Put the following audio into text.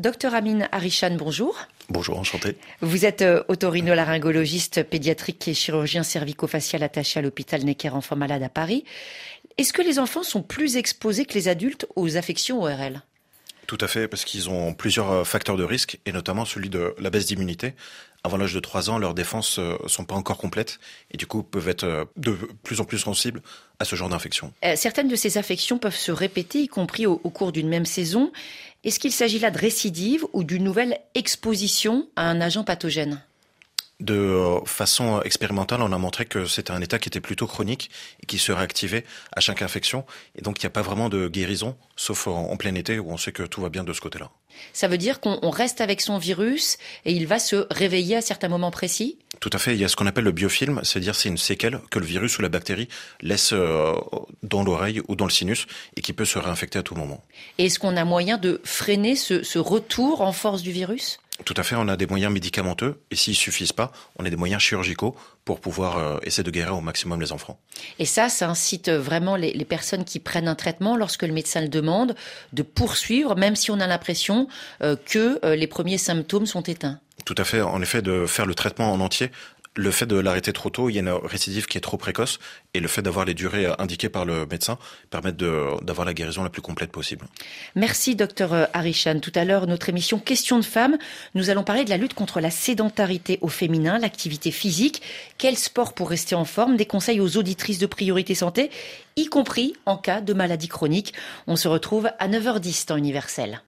Docteur Amin Arishan, bonjour. Bonjour, enchanté. Vous êtes euh, otorhinolaryngologiste pédiatrique et chirurgien cervico-facial attaché à l'hôpital Necker Enfants Malades à Paris. Est-ce que les enfants sont plus exposés que les adultes aux affections ORL tout à fait, parce qu'ils ont plusieurs euh, facteurs de risque, et notamment celui de la baisse d'immunité. Avant l'âge de 3 ans, leurs défenses euh, sont pas encore complètes, et du coup peuvent être euh, de plus en plus sensibles à ce genre d'infection. certaines de ces affections peuvent se répéter, y compris au, au cours d'une même saison. Est-ce qu'il s'agit là de récidive ou d'une nouvelle exposition à un agent pathogène? De façon expérimentale, on a montré que c'était un état qui était plutôt chronique et qui se réactivait à chaque infection. Et donc, il n'y a pas vraiment de guérison, sauf en, plein été où on sait que tout va bien de ce côté-là. Ça veut dire qu'on reste avec son virus et il va se réveiller à certains moments précis? Tout à fait. Il y a ce qu'on appelle le biofilm, c'est-à-dire c'est une séquelle que le virus ou la bactérie laisse euh, dans l'oreille ou dans le sinus et qui peut se réinfecter à tout moment. Est-ce qu'on a moyen de freiner ce retour en force du virus? Tout à fait, on a des moyens médicamenteux et s'ils suffisent pas, on a des moyens chirurgicaux pour pouvoir euh, essayer de guérir au maximum les enfants. Et ça, ça incite vraiment les, personnes qui prennent un traitement, lorsque le médecin le demande, de poursuivre, même si on a l'impression euh, que euh, les premiers symptômes sont éteints. Tout à fait, en effet, de faire le traitement en entier le fait de l'arrêter trop tôt, il y a une récidive qui est trop précoce, et le fait d'avoir les durées indiquées par le médecin permettent d'avoir la guérison la plus complète possible. Merci, docteur Harishan. Tout à l'heure, notre émission Question de femmes, nous allons parler de la lutte contre la sédentarité au féminin, l'activité physique, quel sport pour rester en forme, des conseils aux auditrices de priorité santé, y compris en cas de maladie chronique. On se retrouve à 9h10 temps universel.